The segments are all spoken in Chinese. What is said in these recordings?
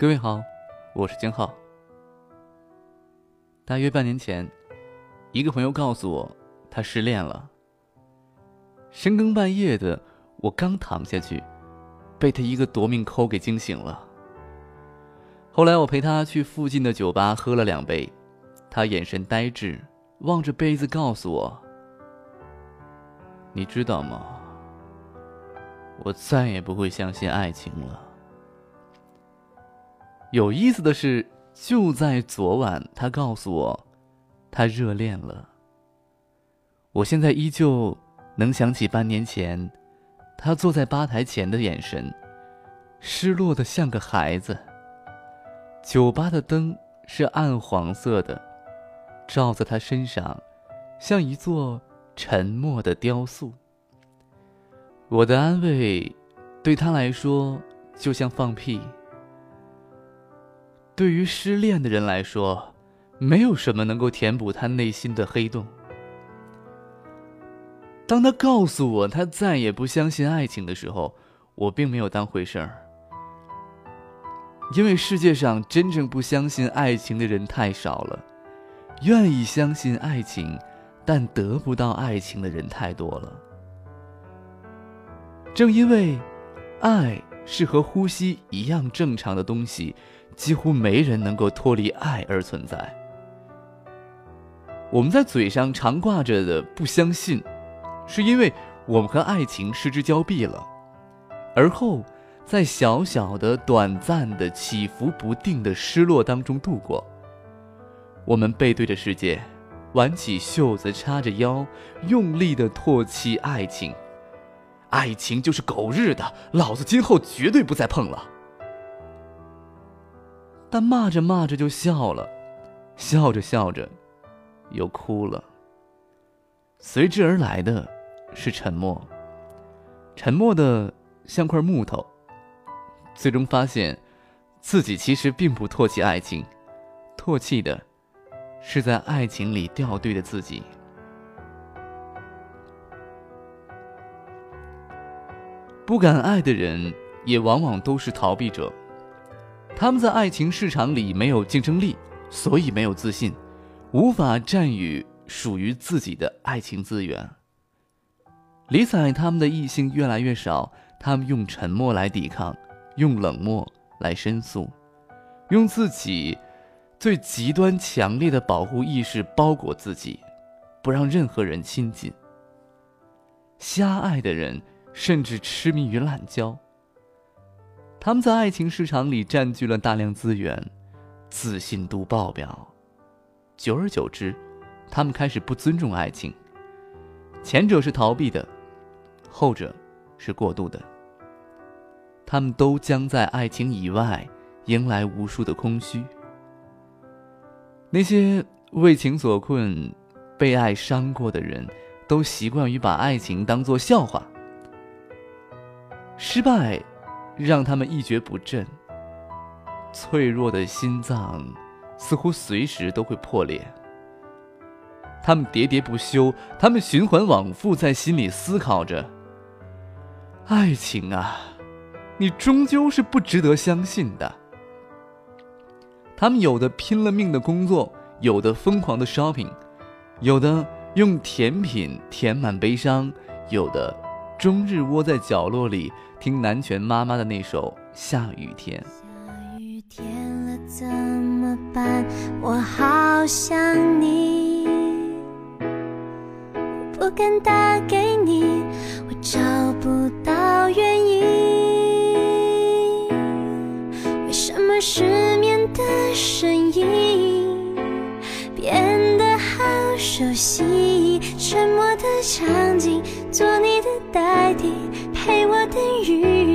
各位好，我是金浩。大约半年前，一个朋友告诉我他失恋了。深更半夜的，我刚躺下去，被他一个夺命抠给惊醒了。后来我陪他去附近的酒吧喝了两杯，他眼神呆滞，望着杯子告诉我：“你知道吗？我再也不会相信爱情了。”有意思的是，就在昨晚，他告诉我，他热恋了。我现在依旧能想起半年前，他坐在吧台前的眼神，失落的像个孩子。酒吧的灯是暗黄色的，照在他身上，像一座沉默的雕塑。我的安慰，对他来说就像放屁。对于失恋的人来说，没有什么能够填补他内心的黑洞。当他告诉我他再也不相信爱情的时候，我并没有当回事儿，因为世界上真正不相信爱情的人太少了，愿意相信爱情但得不到爱情的人太多了。正因为，爱是和呼吸一样正常的东西。几乎没人能够脱离爱而存在。我们在嘴上常挂着的不相信，是因为我们和爱情失之交臂了，而后在小小的、短暂的、起伏不定的失落当中度过。我们背对着世界，挽起袖子，叉着腰，用力的唾弃爱情。爱情就是狗日的，老子今后绝对不再碰了。但骂着骂着就笑了，笑着笑着，又哭了。随之而来的，是沉默。沉默的像块木头。最终发现，自己其实并不唾弃爱情，唾弃的，是在爱情里掉队的自己。不敢爱的人，也往往都是逃避者。他们在爱情市场里没有竞争力，所以没有自信，无法占有属于自己的爱情资源。理睬他们的异性越来越少，他们用沉默来抵抗，用冷漠来申诉，用自己最极端强烈的保护意识包裹自己，不让任何人亲近。瞎爱的人甚至痴迷于滥交。他们在爱情市场里占据了大量资源，自信度爆表。久而久之，他们开始不尊重爱情。前者是逃避的，后者是过度的。他们都将在爱情以外迎来无数的空虚。那些为情所困、被爱伤过的人，都习惯于把爱情当作笑话。失败。让他们一蹶不振，脆弱的心脏似乎随时都会破裂。他们喋喋不休，他们循环往复，在心里思考着：爱情啊，你终究是不值得相信的。他们有的拼了命的工作，有的疯狂的 shopping，有的用甜品填满悲伤，有的终日窝在角落里。听南拳妈妈的那首《下雨天》。下雨天了怎么办？我好想你，不敢打给你，我找不到原因。为什么失眠的声音变得好熟悉？沉默的场景，做你的代替。陪我等雨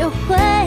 学会。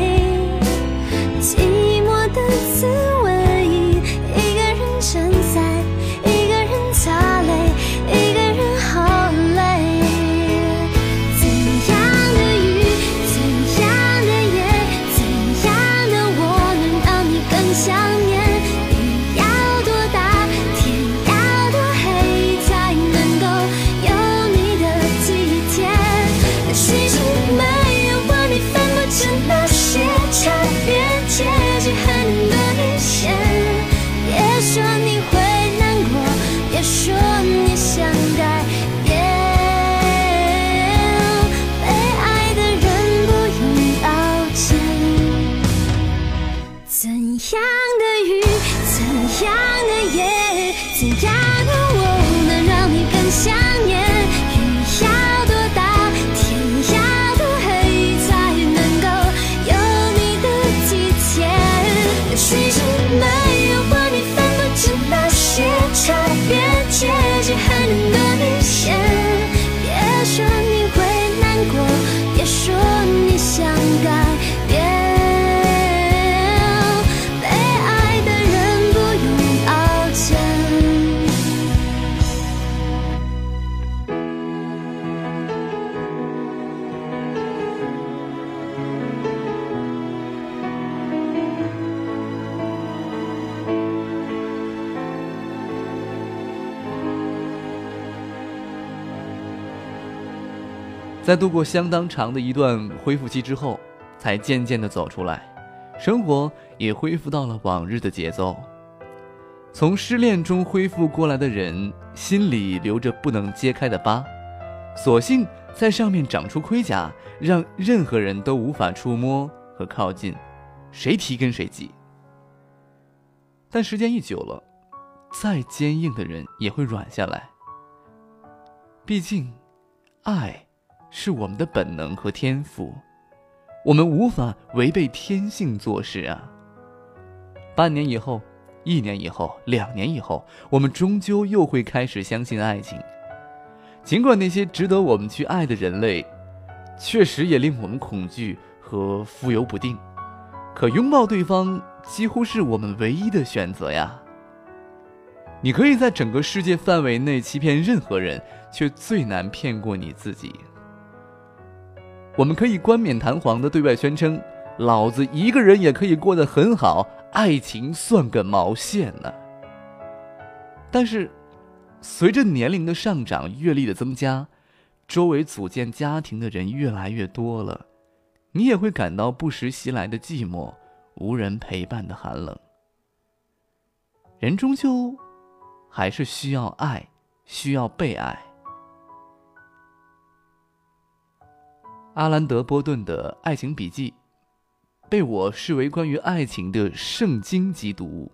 在度过相当长的一段恢复期之后，才渐渐的走出来，生活也恢复到了往日的节奏。从失恋中恢复过来的人，心里留着不能揭开的疤，索性在上面长出盔甲，让任何人都无法触摸和靠近，谁提跟谁急。但时间一久了，再坚硬的人也会软下来。毕竟，爱。是我们的本能和天赋，我们无法违背天性做事啊。半年以后，一年以后，两年以后，我们终究又会开始相信爱情。尽管那些值得我们去爱的人类，确实也令我们恐惧和浮游不定，可拥抱对方几乎是我们唯一的选择呀。你可以在整个世界范围内欺骗任何人，却最难骗过你自己。我们可以冠冕堂皇的对外宣称：“老子一个人也可以过得很好，爱情算个毛线呢？”但是，随着年龄的上涨、阅历的增加，周围组建家庭的人越来越多了，你也会感到不时袭来的寂寞、无人陪伴的寒冷。人终究还是需要爱，需要被爱。阿兰德·波顿的《爱情笔记》被我视为关于爱情的圣经级读物。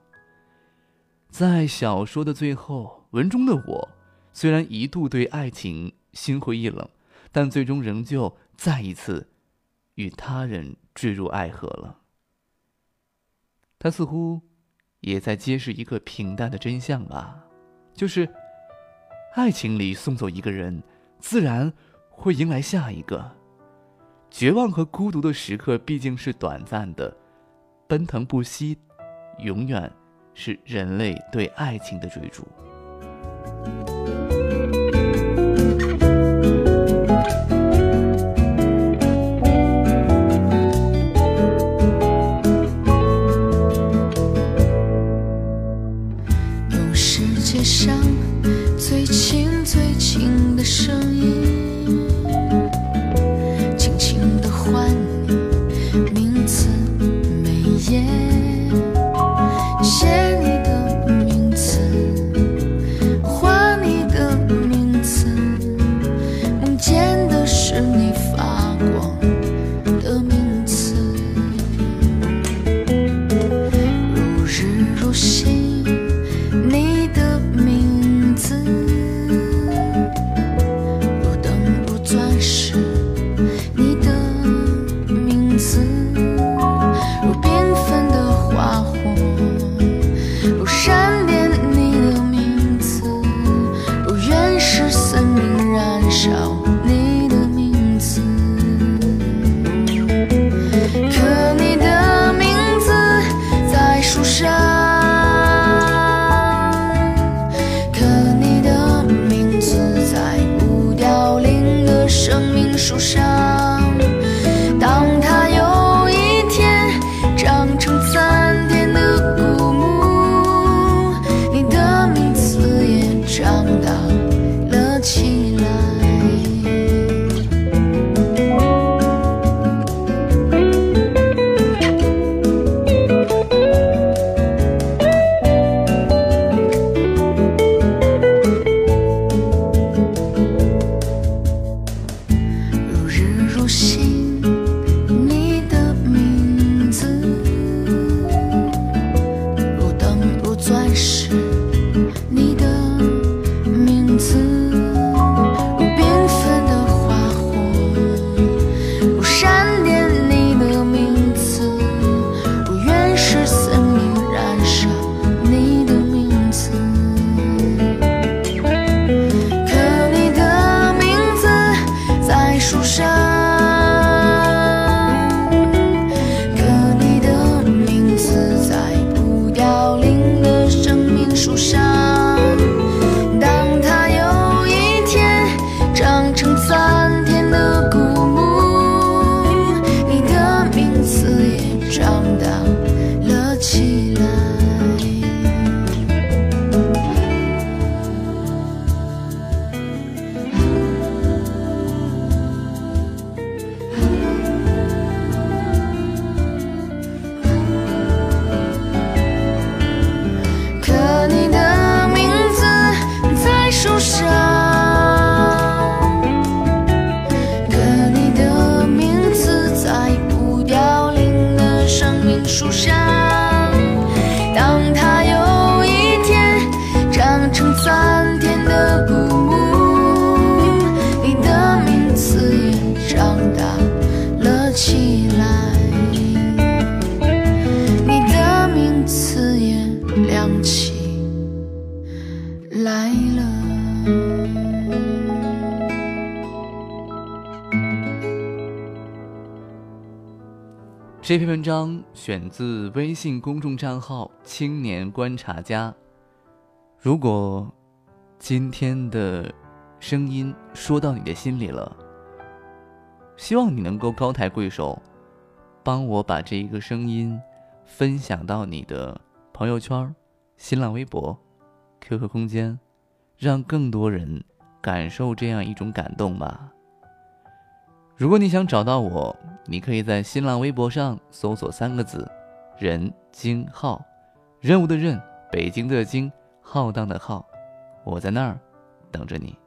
在小说的最后，文中的我虽然一度对爱情心灰意冷，但最终仍旧再一次与他人坠入爱河了。他似乎也在揭示一个平淡的真相吧，就是爱情里送走一个人，自然会迎来下一个。绝望和孤独的时刻毕竟是短暂的，奔腾不息，永远是人类对爱情的追逐。用世界上最轻最轻的声音，如星起来了。这篇文章选自微信公众账号“青年观察家”。如果今天的声音说到你的心里了，希望你能够高抬贵手，帮我把这一个声音分享到你的朋友圈、新浪微博、QQ 空间，让更多人感受这样一种感动吧。如果你想找到我，你可以在新浪微博上搜索三个字“任京浩”，任务的任，北京的京，浩荡的浩，我在那儿等着你。